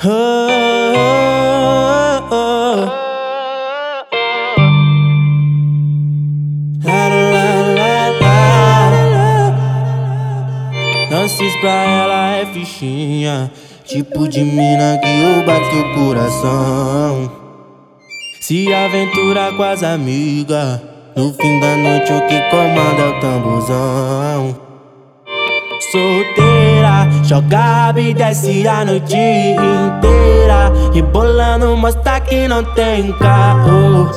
Oh, oh, oh. Pra ela é fichinha Tipo de mina que eu bate o coração Se aventura com as amigas No fim da noite o que comanda é o tamborzão solteira Joga e desce a noite inteira. Rebolando, mostra que não tem carro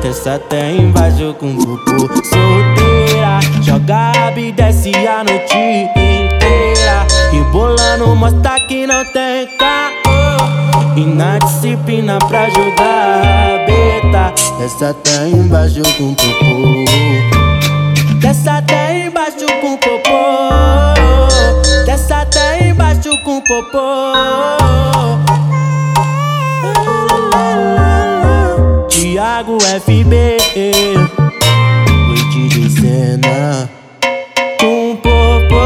Terça até embaixo com bubu Solteira. Joga e desce a noite inteira. Rebolando, mostra que não tem carro E na disciplina pra jogar beta. Desce até embaixo com bubu. Até com popô. Thiago FB Noite de cena Com popô.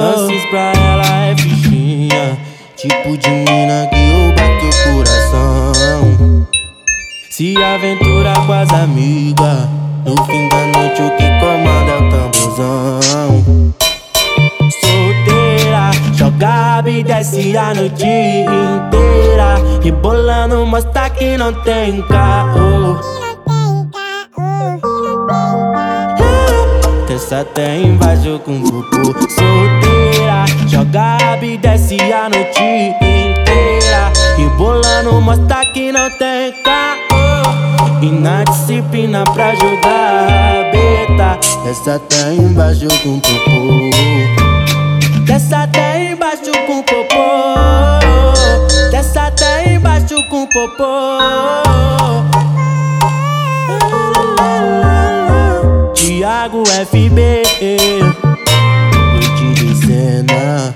Dances pra ela é fichinha. Tipo de mina que eu bato o coração. Se aventura com as amigas No fim e desce a noite inteira. Rebolando, mostra que não tem carro Terça até embaixo com bubu Solteira, joga e desce a noite inteira. Rebolando, mostra que não tem carro E na disciplina pra jogar beta. Desce até embaixo com popô popô. Thiago FB Noite de cena